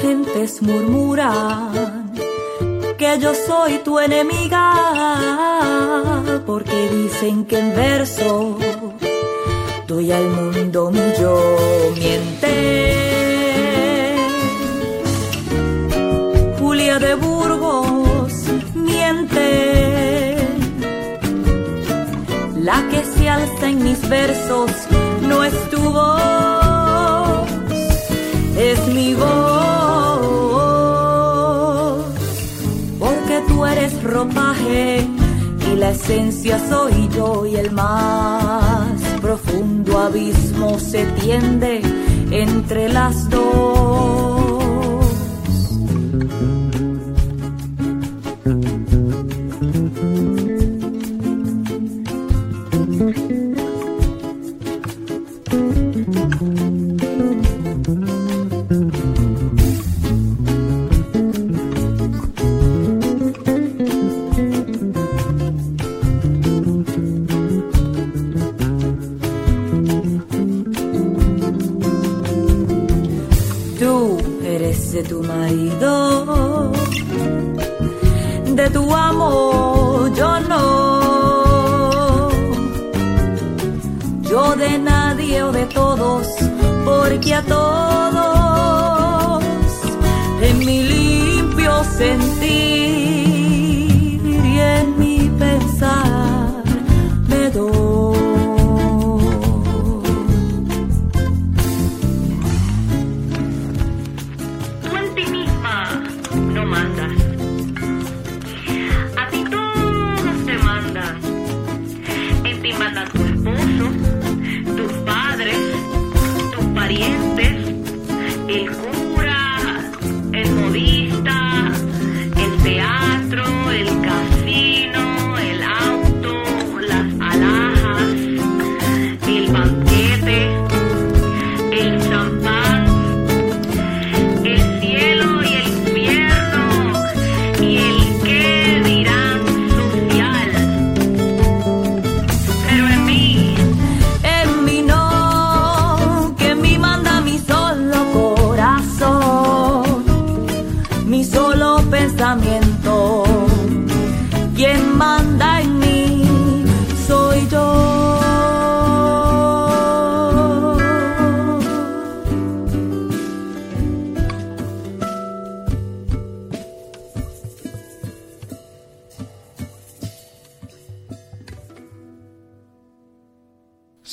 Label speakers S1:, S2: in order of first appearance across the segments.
S1: Gentes murmuran que yo soy tu enemiga, porque dicen que en verso doy al mundo mi yo miente. Julia de Burgos miente, la que se alza en mis versos no es ropaje y la esencia soy yo y el más profundo abismo se tiende entre las dos. de nadie o de todos, porque a todos en mi limpio sentir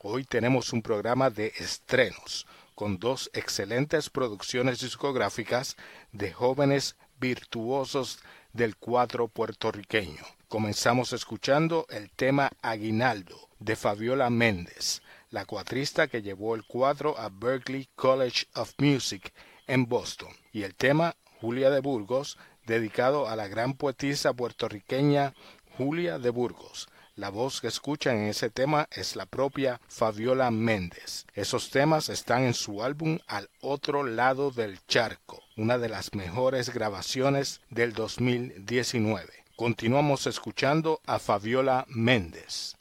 S2: Hoy tenemos un programa de estrenos con dos excelentes producciones discográficas de jóvenes virtuosos del cuadro puertorriqueño. Comenzamos escuchando el tema Aguinaldo de Fabiola Méndez, la cuatrista que llevó el cuadro a Berklee College of Music en Boston, y el tema Julia de Burgos, dedicado a la gran poetisa puertorriqueña Julia de Burgos. La voz que escuchan en ese tema es la propia Fabiola Méndez. Esos temas están en su álbum Al otro lado del charco, una de las mejores grabaciones del 2019. Continuamos escuchando a Fabiola Méndez.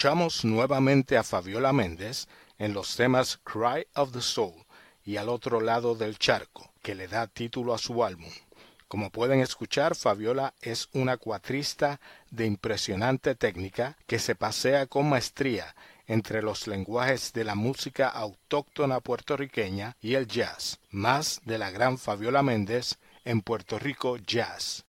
S2: Escuchamos nuevamente a Fabiola Méndez en los temas Cry of the Soul y Al otro lado del charco, que le da título a su álbum. Como pueden escuchar, Fabiola es una cuatrista de impresionante técnica que se pasea con maestría entre los lenguajes de la música autóctona puertorriqueña y el jazz, más de la gran Fabiola Méndez en Puerto Rico Jazz.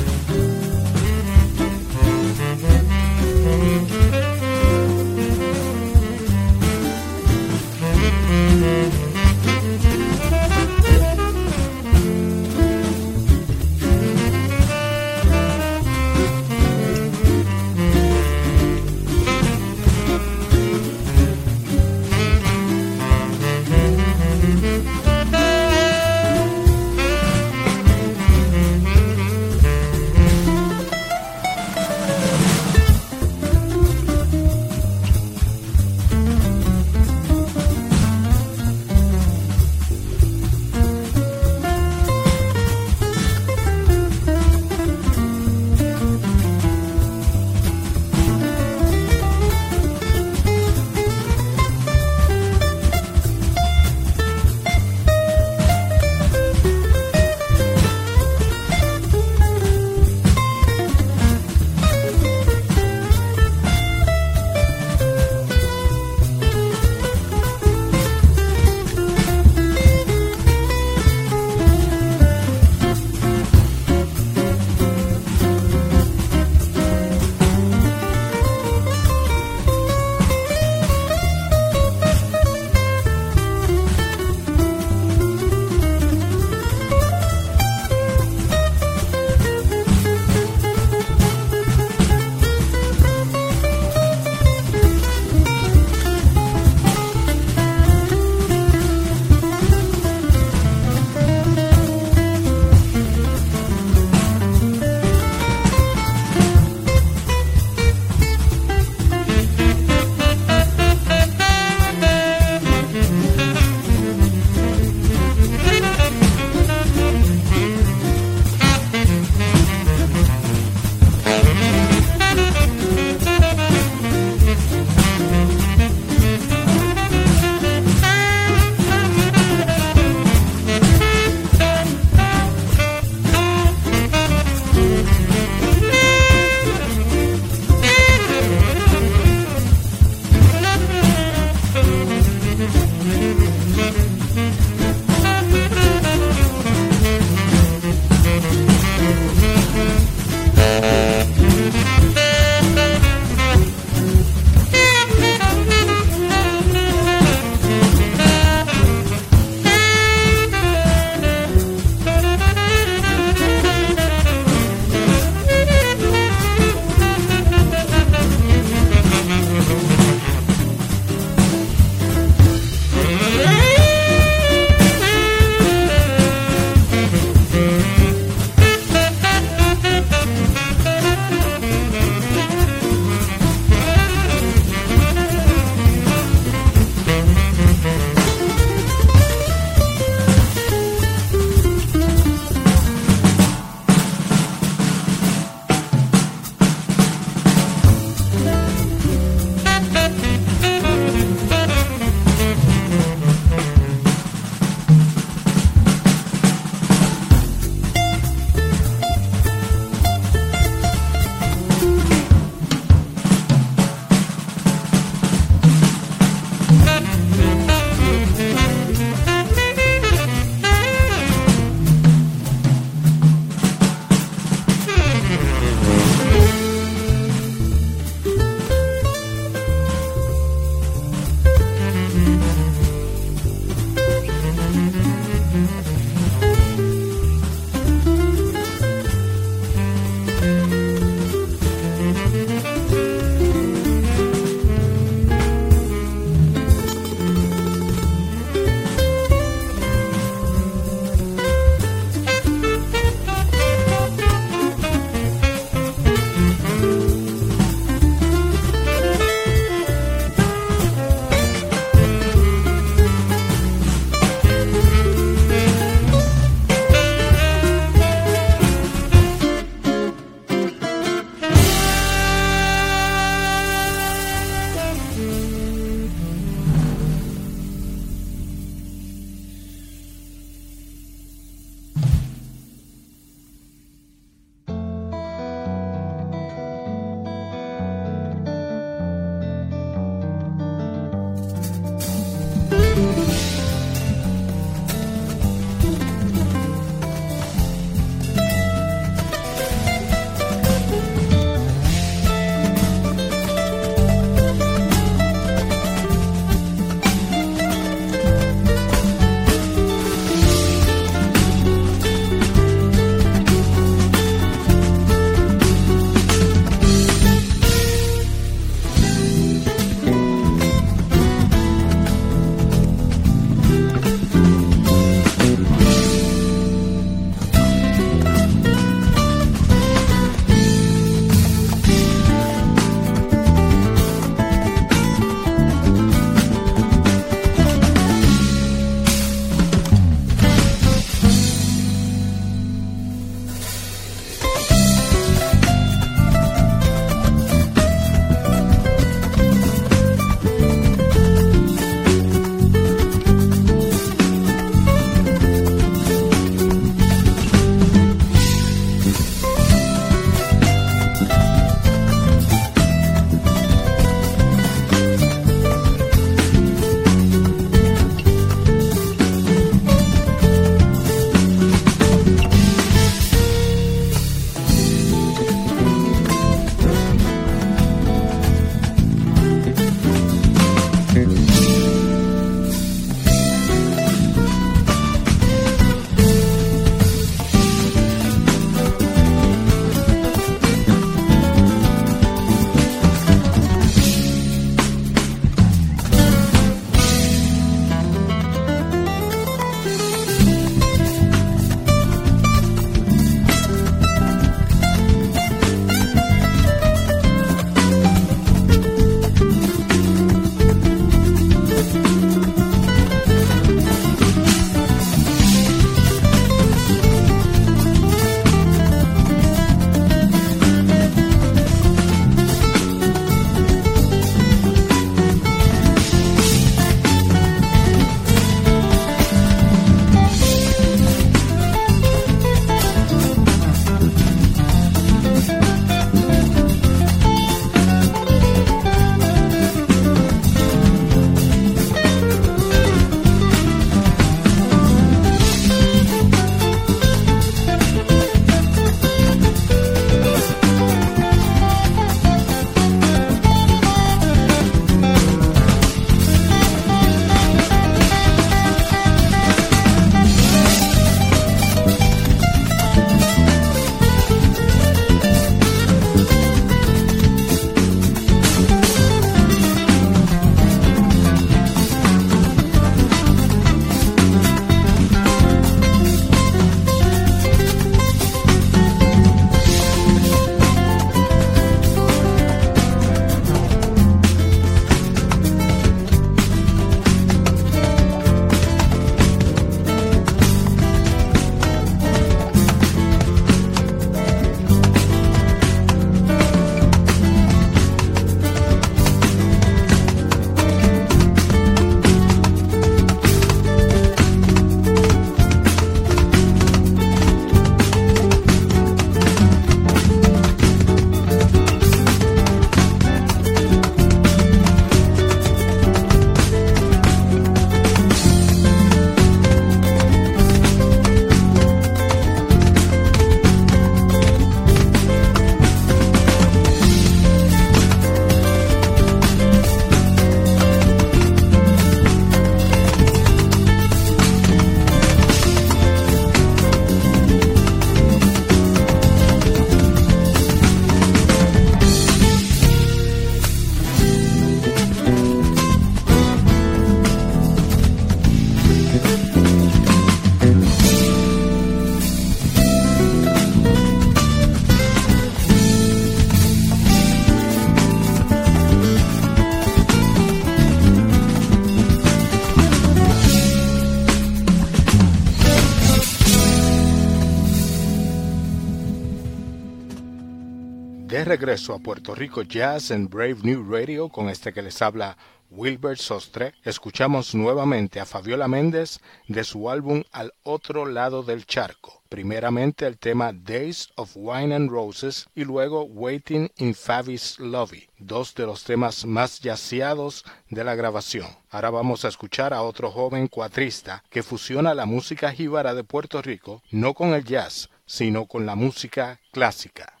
S2: Regreso a Puerto Rico Jazz en Brave New Radio con este que les habla Wilbert Sostre, escuchamos nuevamente a Fabiola Méndez de su álbum Al otro lado del charco. Primeramente el tema Days of Wine and Roses y luego Waiting in Favis Lobby, dos de los temas más yaciados de la grabación. Ahora vamos a escuchar a otro joven cuatrista que fusiona la música jíbara de Puerto Rico no con el jazz, sino con la música clásica.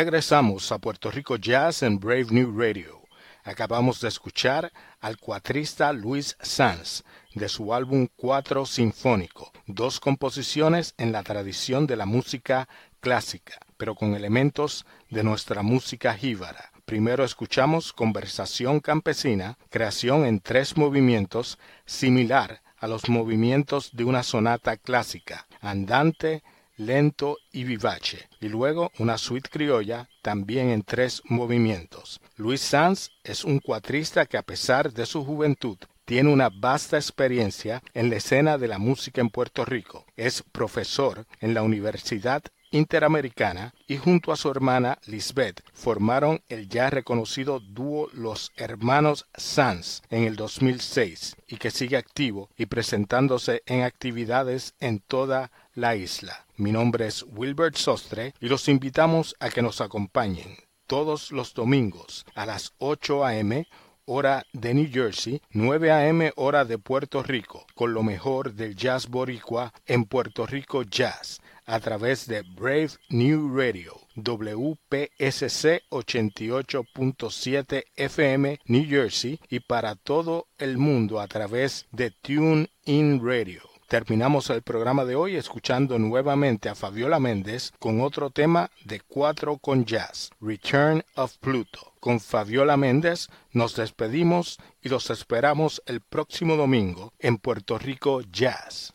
S2: Regresamos a Puerto Rico Jazz en Brave New Radio. Acabamos de escuchar al cuatrista Luis Sanz de su álbum Cuatro Sinfónico, dos composiciones en la tradición de la música clásica, pero con elementos de nuestra música jíbara. Primero escuchamos Conversación Campesina, creación en tres movimientos, similar a los movimientos de una sonata clásica, andante, lento y vivace, y luego una suite criolla también en tres movimientos. Luis Sanz es un cuatrista que a pesar de su juventud tiene una vasta experiencia en la escena de la música en Puerto Rico. Es profesor en la Universidad Interamericana y junto a su hermana Lisbeth formaron el ya reconocido dúo Los Hermanos Sanz en el 2006 y que sigue activo y presentándose en actividades en toda la isla. Mi nombre es Wilbert Sostre y los invitamos a que nos acompañen todos los domingos a las 8 a.m. hora de New Jersey, 9 a.m. hora de Puerto Rico, con lo mejor del jazz boricua en Puerto Rico Jazz a través de Brave New Radio, WPSC 88.7 FM New Jersey y para todo el mundo a través de Tune In Radio. Terminamos el programa de hoy escuchando nuevamente a Fabiola Méndez con otro tema de cuatro con jazz, Return of Pluto. Con Fabiola Méndez nos despedimos y los esperamos el próximo domingo en Puerto Rico Jazz.